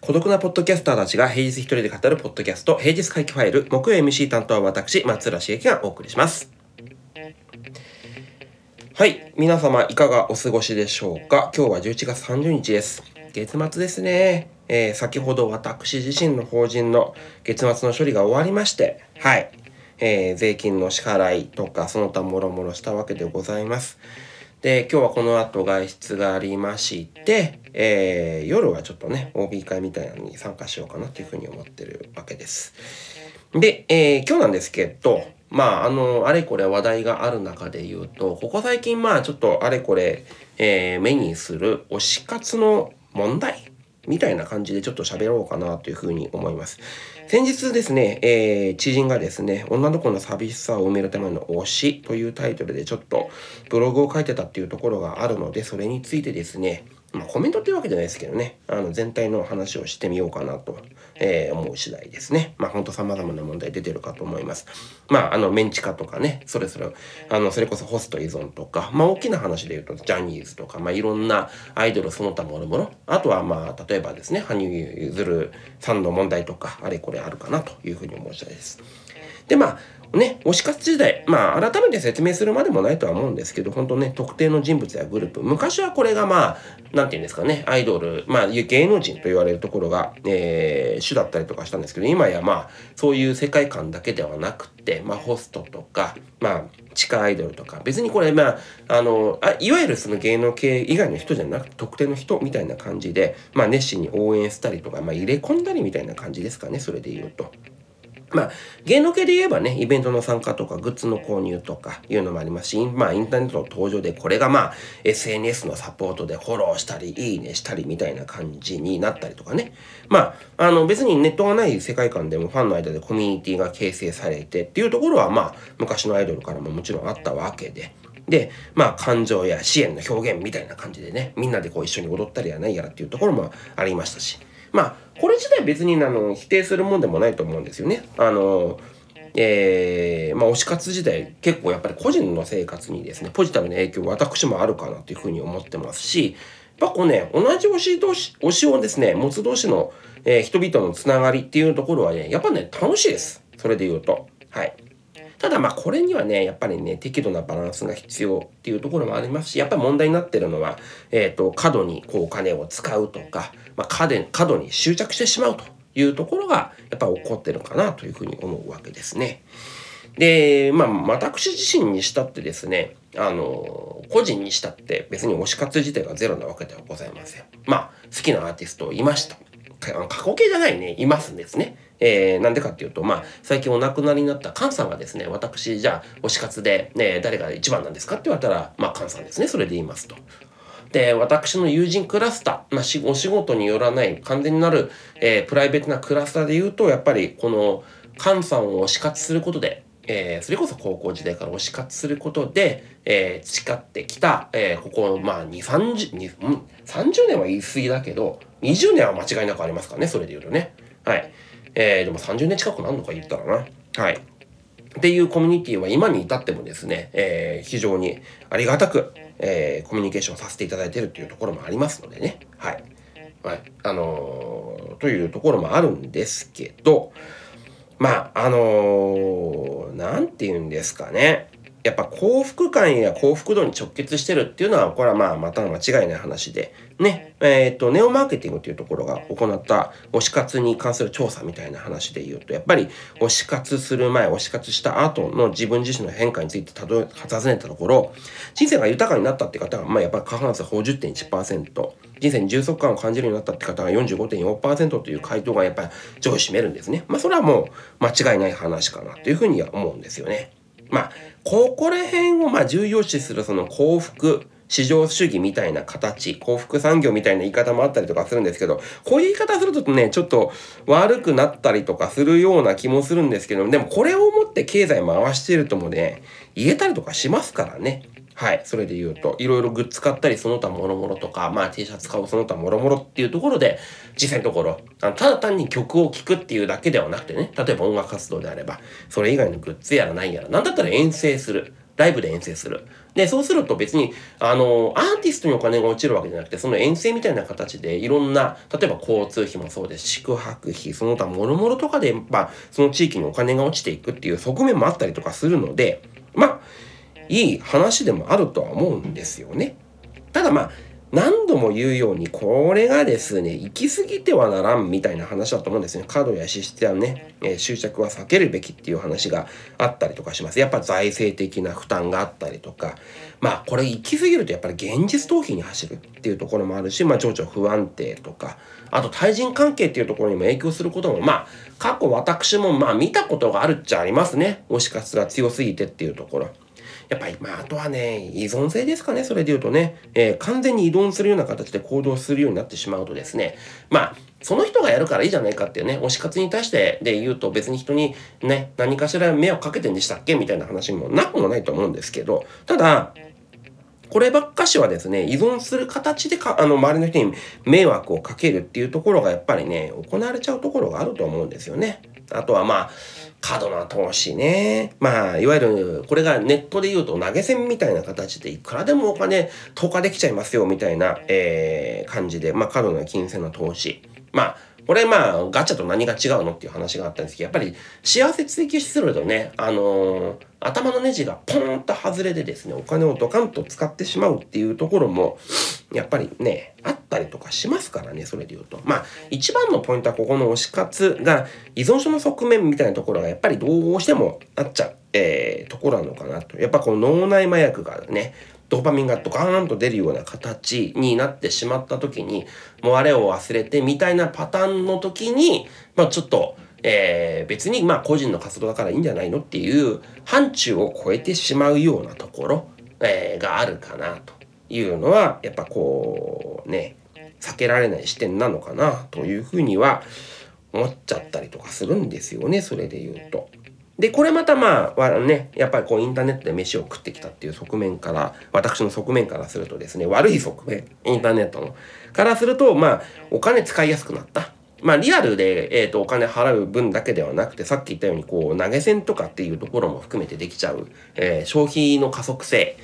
孤独なポッドキャスターたちが平日一人で語るポッドキャスト、平日回帰ファイル、木曜 MC 担当は私、松浦茂樹がお送りします。はい。皆様、いかがお過ごしでしょうか？今日は11月30日です。月末ですね。えー、先ほど私自身の法人の月末の処理が終わりまして、はい。えー、税金の支払いとか、その他もろもろしたわけでございます。で、今日はこの後外出がありまして、えー、夜はちょっとね、OB 会みたいなのに参加しようかなというふうに思ってるわけです。で、えー、今日なんですけど、まあ、あの、あれこれ話題がある中で言うと、ここ最近まあちょっとあれこれ、えー、目にする推し活の問題みたいな感じでちょっと喋ろうかなというふうに思います。先日ですね、えー、知人がですね、女の子の寂しさを埋めるための推しというタイトルでちょっとブログを書いてたっていうところがあるので、それについてですね、まあ、コメントっていうわけじゃないですけどね、あの全体の話をしてみようかなと、えー、思う次第ですね。まあ本当様々な問題出てるかと思います。まああのメンチカとかね、それぞれ、あのそれこそホスト依存とか、まあ大きな話で言うとジャニーズとか、まあいろんなアイドルその他もろもろ、あとはまあ例えばですね、羽生結弦さんの問題とか、あれこれあるかなというふうに思う次第です。でまあね、推し活時代、まあ、改めて説明するまでもないとは思うんですけど、本当ね、特定の人物やグループ、昔はこれがまあ、なんて言うんですかね、アイドル、まあ、芸能人と言われるところが、えー、主だったりとかしたんですけど、今やまあ、そういう世界観だけではなくて、まあ、ホストとか、まあ、地下アイドルとか、別にこれ、まあ、あの、あいわゆるその芸能系以外の人じゃなくて、特定の人みたいな感じで、まあ、熱心に応援したりとか、まあ、入れ込んだりみたいな感じですかね、それで言うと。まあ、芸能系で言えばね、イベントの参加とか、グッズの購入とかいうのもありますし、まあ、インターネットの登場で、これがまあ、SNS のサポートでフォローしたり、いいねしたりみたいな感じになったりとかね。まあ、あの、別にネットがない世界観でもファンの間でコミュニティが形成されてっていうところは、まあ、昔のアイドルからももちろんあったわけで。で、まあ、感情や支援の表現みたいな感じでね、みんなでこう一緒に踊ったりやないやらっていうところもありましたし。まあ、これ自体別にあの否定するもんでもないと思うんですよね。あの、えー、まあ、推し活自体結構やっぱり個人の生活にですね、ポジティブな影響私もあるかなというふうに思ってますし、やっぱこうね、同じ推し同士、推しをですね、持つ同士の、えー、人々のつながりっていうところはね、やっぱね、楽しいです。それで言うと。はい。ただまあこれにはね、やっぱりね、適度なバランスが必要っていうところもありますし、やっぱり問題になってるのは、えっ、ー、と、過度にこうお金を使うとか、まあ、過度過度に執着してしまうというところが、やっぱ起こってるかなというふうに思うわけですね。で、まあ、私自身にしたってですね、あの、個人にしたって別に推し活自体がゼロなわけではございません。まあ、好きなアーティストいました。過去形じゃないね、いますんですね。えー、なんでかっていうと、まあ、最近お亡くなりになった菅さんがですね、私、じゃあ、推し活で、ね、誰が一番なんですかって言われたら、まあ、菅さんですね。それで言いますと。で、私の友人クラスター、まあ、お仕事によらない完全になる、えー、プライベートなクラスターで言うと、やっぱりこの、菅さんを推し活することで、えー、それこそ高校時代から推し活することで、えー、培ってきた、えー、ここ、まあ、2、30、2、30年は言い過ぎだけど、20年は間違いなくありますからね、それで言うとね。はい。えー、でも30年近く何度か言ったらな。はい。っていうコミュニティは今に至ってもですね、えー、非常にありがたく、えー、コミュニケーションさせていただいてるっていうところもありますのでね。はい。はい。あのー、というところもあるんですけど、まあ、あのー、なんて言うんですかね。やっぱ幸福感や幸福度に直結してるっていうのは、これはまあ、また間違いない話で、ね、えっ、ー、と、ネオマーケティングっていうところが行った推し活に関する調査みたいな話で言うと、やっぱり推し活する前、推し活した後の自分自身の変化についてたど尋ねたところ、人生が豊かになったって方が、まあやっぱり過半数50.1%、人生に充足感を感じるようになったって方が45.4%という回答がやっぱり上位占めるんですね。まあそれはもう間違いない話かなというふうには思うんですよね。まあ、ここら辺をまあ重要視するその幸福、市場主義みたいな形、幸福産業みたいな言い方もあったりとかするんですけど、こういう言い方するとね、ちょっと悪くなったりとかするような気もするんですけど、でもこれをもって経済回してるともね、言えたりとかしますからね。はい。それで言うと、いろいろグッズ買ったり、その他もろもろとか、まあ T シャツ買うその他もろもろっていうところで、実際のところ、あのただ単に曲を聴くっていうだけではなくてね、例えば音楽活動であれば、それ以外のグッズやらないやら、なんだったら遠征する。ライブで遠征する。で、そうすると別に、あの、アーティストにお金が落ちるわけじゃなくて、その遠征みたいな形でいろんな、例えば交通費もそうです。宿泊費、その他諸々とかで、まあ、その地域にお金が落ちていくっていう側面もあったりとかするので、まあ、いい話でもあるとは思うんですよね。ただまあ、何度も言うように、これがですね、行き過ぎてはならんみたいな話だと思うんですね。過度や支出やね、えー、執着は避けるべきっていう話があったりとかします。やっぱ財政的な負担があったりとか、まあこれ行き過ぎるとやっぱり現実逃避に走るっていうところもあるし、まあ情緒不安定とか、あと対人関係っていうところにも影響することも、まあ過去私もまあ見たことがあるっちゃありますね。推し活が強すぎてっていうところ。やっぱり、まあ、あとはね、依存性ですかね、それで言うとね、えー、完全に依存するような形で行動するようになってしまうとですね、まあ、その人がやるからいいじゃないかっていうね、推し活に対してで言うと別に人にね、何かしら目をかけてんでしたっけみたいな話もなくもないと思うんですけど、ただ、こればっかしはですね、依存する形でか、あの、周りの人に迷惑をかけるっていうところがやっぱりね、行われちゃうところがあると思うんですよね。あとはまあ、過度な投資ね。まあ、いわゆる、これがネットで言うと投げ銭みたいな形でいくらでもお金投下できちゃいますよみたいな、えー、感じで、まあ、過度な金銭の投資。まあ、これまあ、ガチャと何が違うのっていう話があったんですけど、やっぱり幸せ追求するとね、あのー、頭のネジがポンと外れでですね、お金をドカンと使ってしまうっていうところも、やっぱりね、あったりとかしますからね、それで言うと。まあ、一番のポイントはここの推し活が依存症の側面みたいなところがやっぱりどうしてもあっちゃう、えー、ところなのかなと。やっぱこの脳内麻薬がね、ドーパミンがドカーンと出るような形になってしまった時に、もうあれを忘れてみたいなパターンの時に、まあちょっと、えー、別にまあ個人の活動だからいいんじゃないのっていう範疇を超えてしまうようなところ、えー、があるかなというのは、やっぱこうね、避けられない視点なのかなというふうには思っちゃったりとかするんですよね、それで言うと。で、これまたまあ、ね、やっぱりこうインターネットで飯を食ってきたっていう側面から、私の側面からするとですね、悪い側面、インターネットの、からすると、まあ、お金使いやすくなった。まあ、リアルで、えっ、ー、と、お金払う分だけではなくて、さっき言ったように、こう、投げ銭とかっていうところも含めてできちゃう、えー、消費の加速性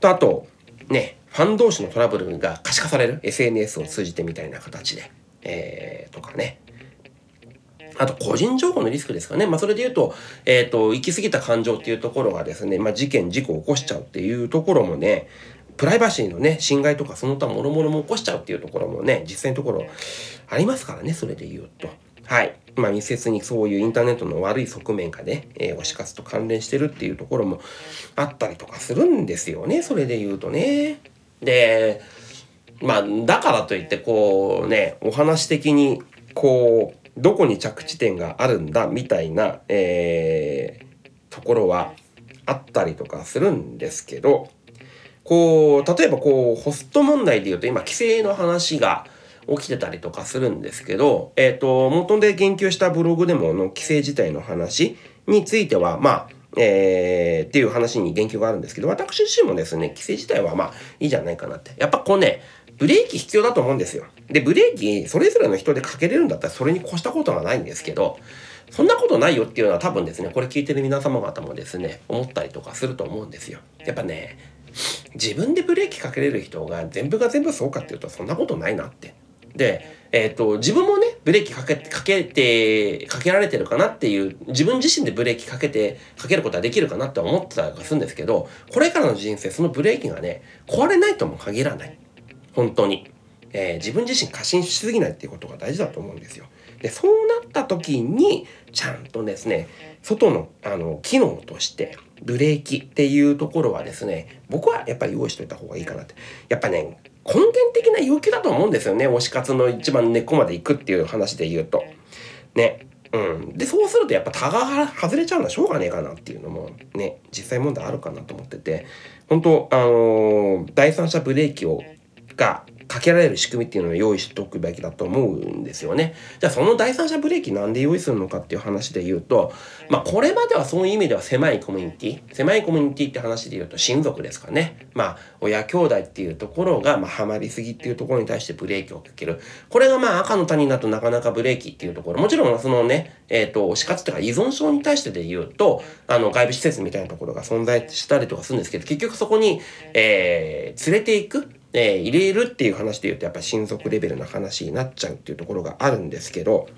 と、あと、ね、ファン同士のトラブルが可視化される SNS を通じてみたいな形で、えー、とかね、あと、個人情報のリスクですかね。まあ、それで言うと、えっ、ー、と、行き過ぎた感情っていうところがですね、まあ、事件、事故を起こしちゃうっていうところもね、プライバシーのね、侵害とかその他諸々も起こしちゃうっていうところもね、実際のところありますからね、それで言うと。はい。まあ密接にそういうインターネットの悪い側面がね、えー、推し活と関連してるっていうところもあったりとかするんですよね、それで言うとね。で、まあ、だからといってこうね、お話的にこう、どこに着地点があるんだみたいな、えー、ところはあったりとかするんですけど、こう、例えばこう、ホスト問題で言うと今、規制の話が起きてたりとかするんですけど、えっ、ー、と、元で言及したブログでもの規制自体の話については、まあ、えー、っていう話に言及があるんですけど、私自身もですね、規制自体はまあいいじゃないかなって。やっぱこうね、ブレーキ必要だと思うんですよ。で、ブレーキ、それぞれの人でかけれるんだったらそれに越したことはないんですけど、そんなことないよっていうのは多分ですね、これ聞いてる皆様方もですね、思ったりとかすると思うんですよ。やっぱね、自分でブレーキかけれる人が全部が全部そうかっていうとそんなことないなって。で、えっ、ー、と、自分もね、ブレーキかけ、かけて、かけられてるかなっていう、自分自身でブレーキかけて、かけることはできるかなって思ってたりするんですけど、これからの人生、そのブレーキがね、壊れないとも限らない。本当に。えー、自分自身過信しすぎないっていうことが大事だと思うんですよ。で、そうなった時に、ちゃんとですね、外の、あの、機能として、ブレーキっていうところはですね、僕はやっぱり用意しといた方がいいかなって。やっぱね、根源的な要求だと思うんですよね。推し活の一番根っこまで行くっていう話で言うと。ね。うん。で、そうするとやっぱタが外れちゃうのはしょうがねえかなっていうのもね、実際問題あるかなと思ってて、本当あのー、第三者ブレーキをがかけられる仕組みっていうのを用意しておくべきだと思うんですよね。じゃあその第三者ブレーキなんで用意するのかっていう話で言うと、まあこれまではそういう意味では狭いコミュニティ、狭いコミュニティって話で言うと親族ですかね。まあ親兄弟っていうところがまあハマりすぎっていうところに対してブレーキをかける。これがまあ赤の他人だとなかなかブレーキっていうところ、もちろんそのね、えっ、ー、と、死活とか依存症に対してで言うと、あの外部施設みたいなところが存在したりとかするんですけど、結局そこに、えー、連れていくえー、入れるっていう話で言うとやっぱり親族レベルの話になっちゃうっていうところがあるんですけど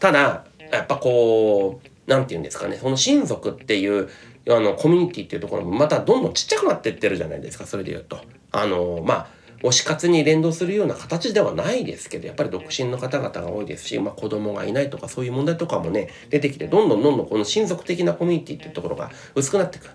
ただやっぱこう何て言うんですかねその親族っていうあのコミュニティっていうところもまたどんどんちっちゃくなってってるじゃないですかそれで言うと。あのまあ推し活に連動するような形ではないですけどやっぱり独身の方々が多いですし、まあ、子供がいないとかそういう問題とかもね出てきてどんどんどんどんこの親族的なコミュニティっていうところが薄くなっていく。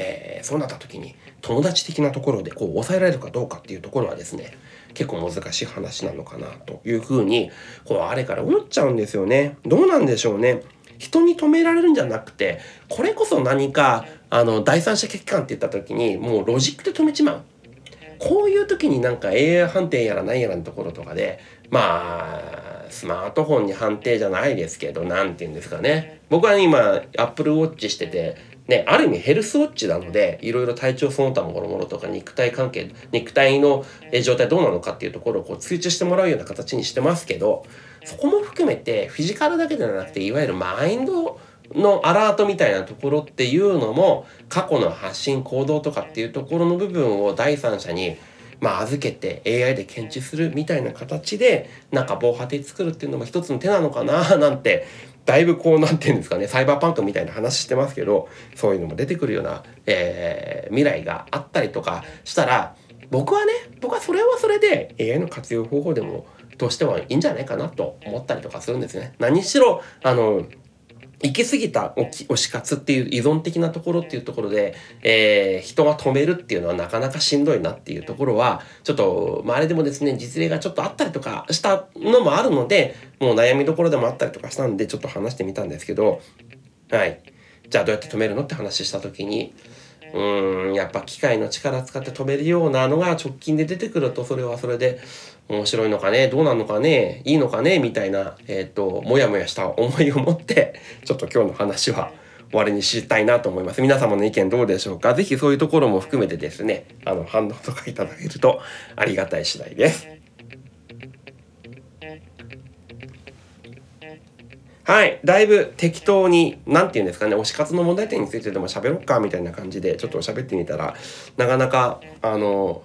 えー、そうなった時に友達的なところでこう抑えられるかどうかっていうところはですね結構難しい話なのかなというふうにこうあれから思っちゃうんですよね。どうなんでしょうね。人に止められるんじゃなくてこれこそ何かあの第三者欠陥って言った時にもうロジックで止めちまう。こういう時になんか AI 判定やら何やらのところとかでまあスマートフォンに判定じゃないですけど何て言うんですかね僕は今 Apple Watch しててね、ある意味ヘルスウォッチなので、いろいろ体調その他もろもろとか肉体関係、肉体の状態どうなのかっていうところをこう通知してもらうような形にしてますけど、そこも含めてフィジカルだけではなくて、いわゆるマインドのアラートみたいなところっていうのも、過去の発信行動とかっていうところの部分を第三者にまあ、預けて AI で検知するみたいな形でなんか防波堤作るっていうのも一つの手なのかななんてだいぶこうなんていうんですかねサイバーパンクみたいな話してますけどそういうのも出てくるような、えー、未来があったりとかしたら僕はね僕はそれはそれで AI の活用方法でもとしてはいいんじゃないかなと思ったりとかするんですね。何しろあの行き過ぎた推し活っていう依存的なところっていうところで、えー、人が止めるっていうのはなかなかしんどいなっていうところは、ちょっと、まあ、あれでもですね、実例がちょっとあったりとかしたのもあるので、もう悩みどころでもあったりとかしたんで、ちょっと話してみたんですけど、はい。じゃあどうやって止めるのって話した時に、うーん、やっぱ機械の力使って止めるようなのが直近で出てくると、それはそれで、面白いのかね？どうなのかね？いいのかね？みたいな、えっ、ー、と、もやもやした思いを持って、ちょっと今日の話は終わりにしたいなと思います。皆様の意見どうでしょうか？ぜひそういうところも含めてですね、あの、反応とかいただけるとありがたい次第です。はい。だいぶ適当に、なんて言うんですかね、推し活の問題点についてでも喋ろっか、みたいな感じで、ちょっと喋ってみたら、なかなか、あの、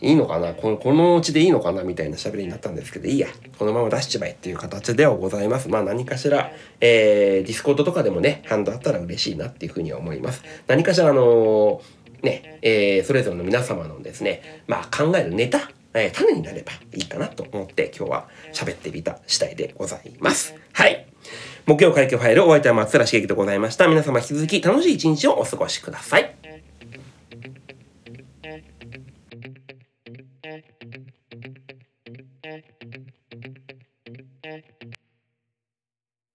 いいのかな？このこのうちでいいのかな？みたいな喋りになったんですけどいいやこのまま出しちまえっていう形ではございますまあ何かしら、えー、ディスコードとかでもね反応あったら嬉しいなっていうふうには思います何かしらあのー、ね、えー、それぞれの皆様のですねまあ考えるネタえー、種になればいいかなと思って今日は喋ってみた次第でございます。はい。木曜会計ファイルお相手は松浦茂樹でございました。皆様引き続き楽しい一日をお過ごしください。